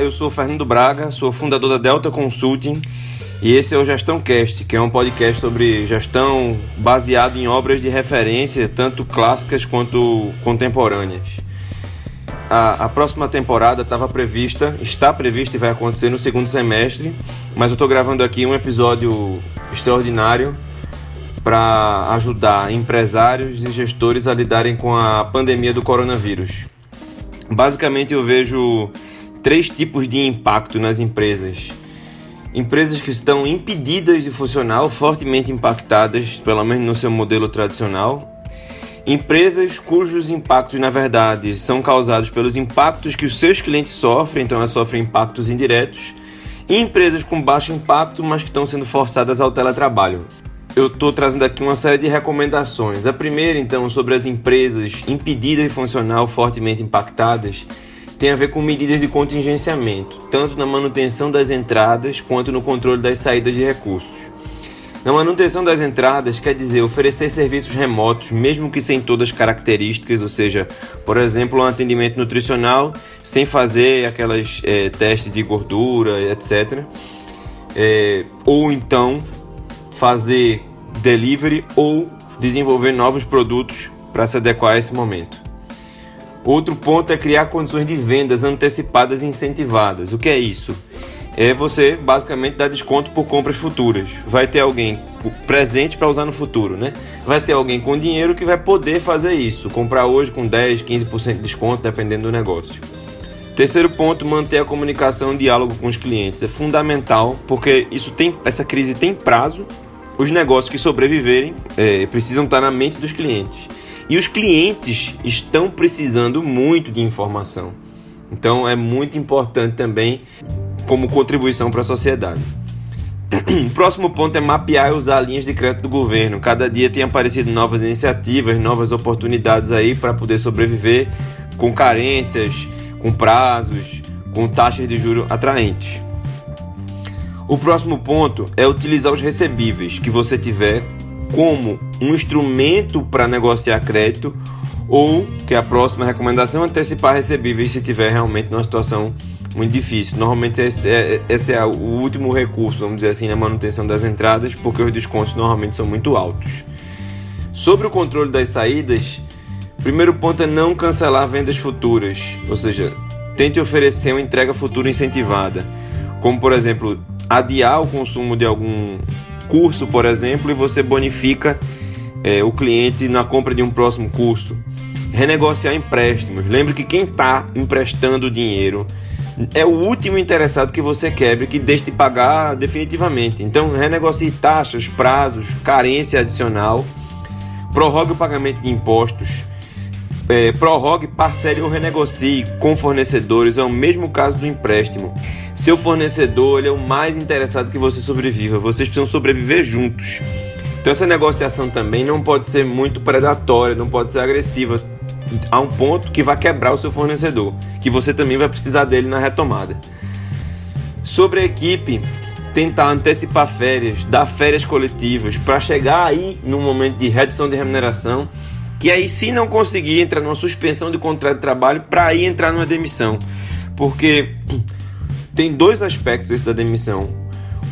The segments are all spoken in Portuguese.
Eu sou Fernando Braga, sou fundador da Delta Consulting e esse é o Gestão Cast, que é um podcast sobre gestão baseado em obras de referência, tanto clássicas quanto contemporâneas. A, a próxima temporada estava prevista, está prevista e vai acontecer no segundo semestre, mas eu estou gravando aqui um episódio extraordinário para ajudar empresários e gestores a lidarem com a pandemia do coronavírus. Basicamente, eu vejo três tipos de impacto nas empresas empresas que estão impedidas de funcionar ou fortemente impactadas, pelo menos no seu modelo tradicional. Empresas cujos impactos, na verdade, são causados pelos impactos que os seus clientes sofrem, então elas sofrem impactos indiretos. E empresas com baixo impacto, mas que estão sendo forçadas ao teletrabalho. Eu estou trazendo aqui uma série de recomendações. A primeira, então, sobre as empresas impedidas de funcionar ou fortemente impactadas tem a ver com medidas de contingenciamento, tanto na manutenção das entradas quanto no controle das saídas de recursos. Na manutenção das entradas quer dizer oferecer serviços remotos, mesmo que sem todas as características, ou seja, por exemplo, um atendimento nutricional sem fazer aquelas é, testes de gordura, etc. É, ou então fazer delivery ou desenvolver novos produtos para se adequar a esse momento. Outro ponto é criar condições de vendas antecipadas e incentivadas. O que é isso? É você basicamente dar desconto por compras futuras. Vai ter alguém presente para usar no futuro, né? Vai ter alguém com dinheiro que vai poder fazer isso, comprar hoje com 10, 15% de desconto, dependendo do negócio. Terceiro ponto, manter a comunicação e diálogo com os clientes. É fundamental porque isso tem, essa crise tem prazo. Os negócios que sobreviverem é, precisam estar na mente dos clientes. E os clientes estão precisando muito de informação. Então é muito importante também como contribuição para a sociedade. O próximo ponto é mapear e usar linhas de crédito do governo. Cada dia tem aparecido novas iniciativas, novas oportunidades aí para poder sobreviver com carências, com prazos, com taxas de juros atraentes. O próximo ponto é utilizar os recebíveis que você tiver como um instrumento para negociar crédito ou, que é a próxima recomendação, antecipar recebíveis se tiver realmente numa situação muito difícil. Normalmente esse é, esse é o último recurso, vamos dizer assim, na manutenção das entradas, porque os descontos normalmente são muito altos. Sobre o controle das saídas, primeiro ponto é não cancelar vendas futuras, ou seja, tente oferecer uma entrega futura incentivada, como por exemplo, adiar o consumo de algum curso, por exemplo, e você bonifica é, o cliente na compra de um próximo curso. Renegociar empréstimos. Lembre que quem está emprestando dinheiro é o último interessado que você quebre, que deixe de pagar definitivamente. Então, renegocie taxas, prazos, carência adicional, prorrogue o pagamento de impostos, é, prorrogue, parcele ou renegocie com fornecedores. É o mesmo caso do empréstimo. Seu fornecedor ele é o mais interessado que você sobreviva. Vocês precisam sobreviver juntos. Então essa negociação também não pode ser muito predatória, não pode ser agressiva a um ponto que vai quebrar o seu fornecedor, que você também vai precisar dele na retomada. Sobre a equipe, tentar antecipar férias, dar férias coletivas para chegar aí no momento de redução de remuneração, que aí se não conseguir entrar numa suspensão de contrato de trabalho para aí entrar numa demissão. Porque tem dois aspectos esse da demissão.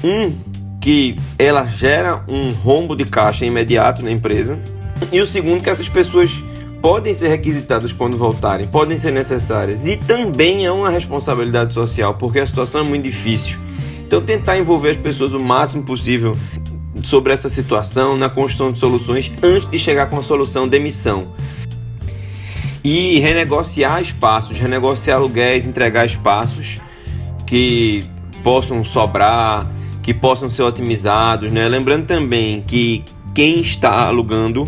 Um, que ela gera um rombo de caixa imediato na empresa. E o segundo, que essas pessoas podem ser requisitadas quando voltarem, podem ser necessárias. E também é uma responsabilidade social, porque a situação é muito difícil. Então, tentar envolver as pessoas o máximo possível sobre essa situação, na construção de soluções, antes de chegar com a solução demissão. E renegociar espaços, renegociar aluguéis, entregar espaços que possam sobrar, que possam ser otimizados, né? Lembrando também que quem está alugando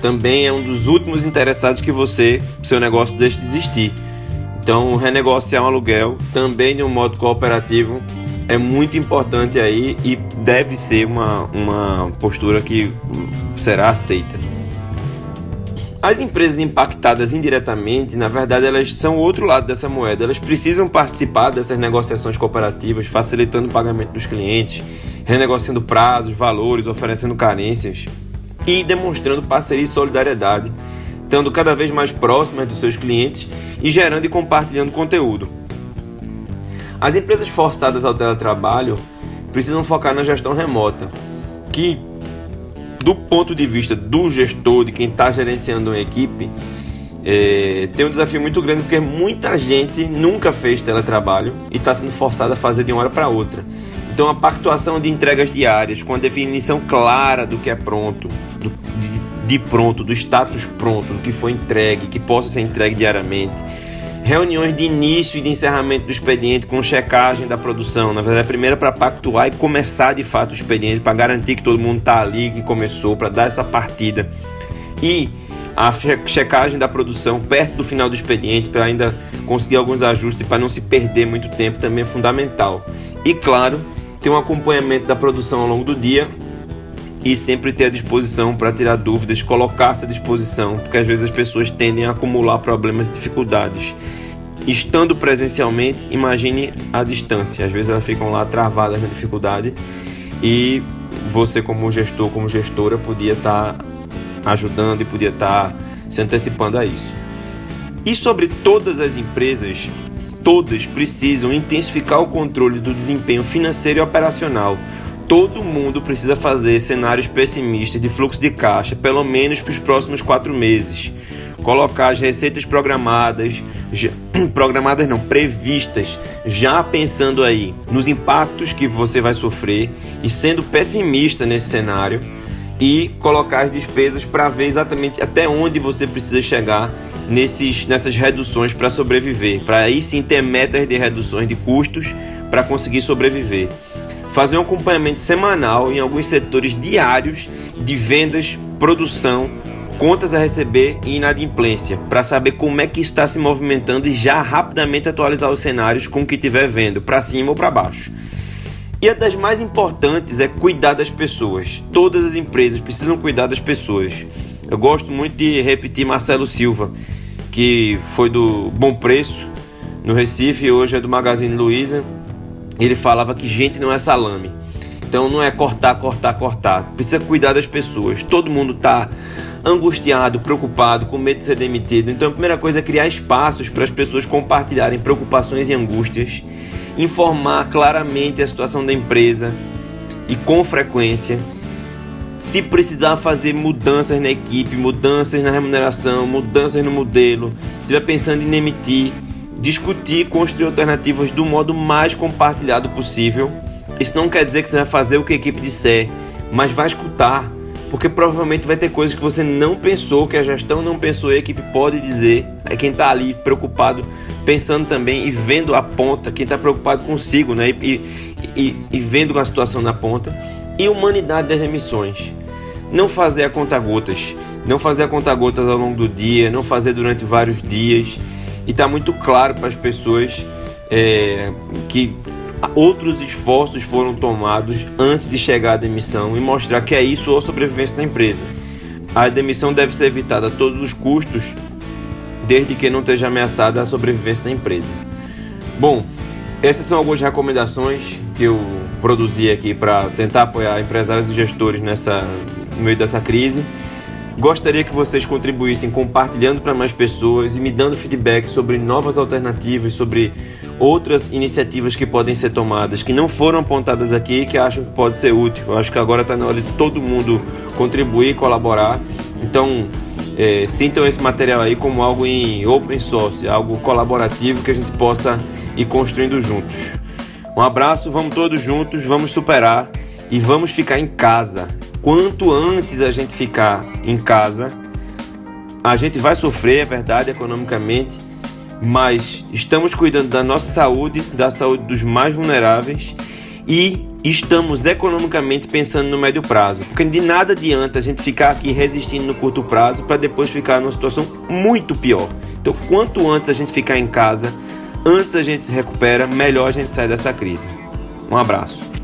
também é um dos últimos interessados que você, seu negócio deixe de existir. Então, renegociar um aluguel também de um modo cooperativo é muito importante aí e deve ser uma, uma postura que será aceita. As empresas impactadas indiretamente, na verdade, elas são o outro lado dessa moeda. Elas precisam participar dessas negociações cooperativas, facilitando o pagamento dos clientes, renegociando prazos, valores, oferecendo carências e demonstrando parceria e solidariedade, estando cada vez mais próximas dos seus clientes e gerando e compartilhando conteúdo. As empresas forçadas ao teletrabalho precisam focar na gestão remota, que do ponto de vista do gestor, de quem está gerenciando uma equipe, é, tem um desafio muito grande porque muita gente nunca fez teletrabalho e está sendo forçada a fazer de uma hora para outra. Então, a pactuação de entregas diárias, com a definição clara do que é pronto, do, de, de pronto, do status pronto, do que foi entregue, que possa ser entregue diariamente. Reuniões de início e de encerramento do expediente com checagem da produção. Na verdade, a primeira para pactuar e começar de fato o expediente, para garantir que todo mundo está ali, que começou, para dar essa partida. E a checagem da produção perto do final do expediente, para ainda conseguir alguns ajustes e para não se perder muito tempo, também é fundamental. E claro, ter um acompanhamento da produção ao longo do dia e sempre ter a disposição para tirar dúvidas, colocar-se à disposição, porque às vezes as pessoas tendem a acumular problemas e dificuldades. Estando presencialmente, imagine a distância. Às vezes elas ficam lá travadas na dificuldade e você, como gestor, como gestora, podia estar tá ajudando e podia estar tá se antecipando a isso. E sobre todas as empresas, todas precisam intensificar o controle do desempenho financeiro e operacional. Todo mundo precisa fazer cenários pessimistas de fluxo de caixa, pelo menos para os próximos quatro meses. Colocar as receitas programadas, já, programadas não, previstas, já pensando aí nos impactos que você vai sofrer e sendo pessimista nesse cenário e colocar as despesas para ver exatamente até onde você precisa chegar nesses, nessas reduções para sobreviver, para aí sim ter metas de reduções de custos para conseguir sobreviver. Fazer um acompanhamento semanal em alguns setores diários de vendas, produção, contas a receber e inadimplência, para saber como é que está se movimentando e já rapidamente atualizar os cenários com o que estiver vendo, para cima ou para baixo. E a das mais importantes é cuidar das pessoas. Todas as empresas precisam cuidar das pessoas. Eu gosto muito de repetir Marcelo Silva, que foi do Bom Preço no Recife e hoje é do Magazine Luiza. Ele falava que gente não é salame. Então não é cortar, cortar, cortar. Precisa cuidar das pessoas. Todo mundo está angustiado, preocupado, com medo de ser demitido. Então a primeira coisa é criar espaços para as pessoas compartilharem preocupações e angústias, informar claramente a situação da empresa e com frequência se precisar fazer mudanças na equipe, mudanças na remuneração, mudanças no modelo, se estiver pensando em emitir, discutir, construir alternativas do modo mais compartilhado possível. Isso não quer dizer que você vai fazer o que a equipe disser, mas vai escutar, porque provavelmente vai ter coisas que você não pensou, que a gestão não pensou e a equipe pode dizer. É quem está ali preocupado, pensando também e vendo a ponta, quem está preocupado consigo, né? E, e, e vendo a situação na ponta e humanidade das remissões. Não fazer a conta gotas, não fazer a conta gotas ao longo do dia, não fazer durante vários dias. E está muito claro para as pessoas é, que outros esforços foram tomados antes de chegar à demissão e mostrar que é isso ou sobrevivência da empresa. A demissão deve ser evitada a todos os custos, desde que não esteja ameaçada a sobrevivência da empresa. Bom, essas são algumas recomendações que eu produzi aqui para tentar apoiar empresários e gestores nessa, no meio dessa crise. Gostaria que vocês contribuíssem compartilhando para mais pessoas e me dando feedback sobre novas alternativas, sobre outras iniciativas que podem ser tomadas, que não foram apontadas aqui e que acham que pode ser útil. Eu acho que agora está na hora de todo mundo contribuir, colaborar. Então, é, sintam esse material aí como algo em open source, algo colaborativo que a gente possa ir construindo juntos. Um abraço, vamos todos juntos, vamos superar e vamos ficar em casa. Quanto antes a gente ficar em casa, a gente vai sofrer, é verdade, economicamente, mas estamos cuidando da nossa saúde, da saúde dos mais vulneráveis e estamos economicamente pensando no médio prazo. Porque de nada adianta a gente ficar aqui resistindo no curto prazo para depois ficar numa situação muito pior. Então, quanto antes a gente ficar em casa, antes a gente se recupera, melhor a gente sai dessa crise. Um abraço.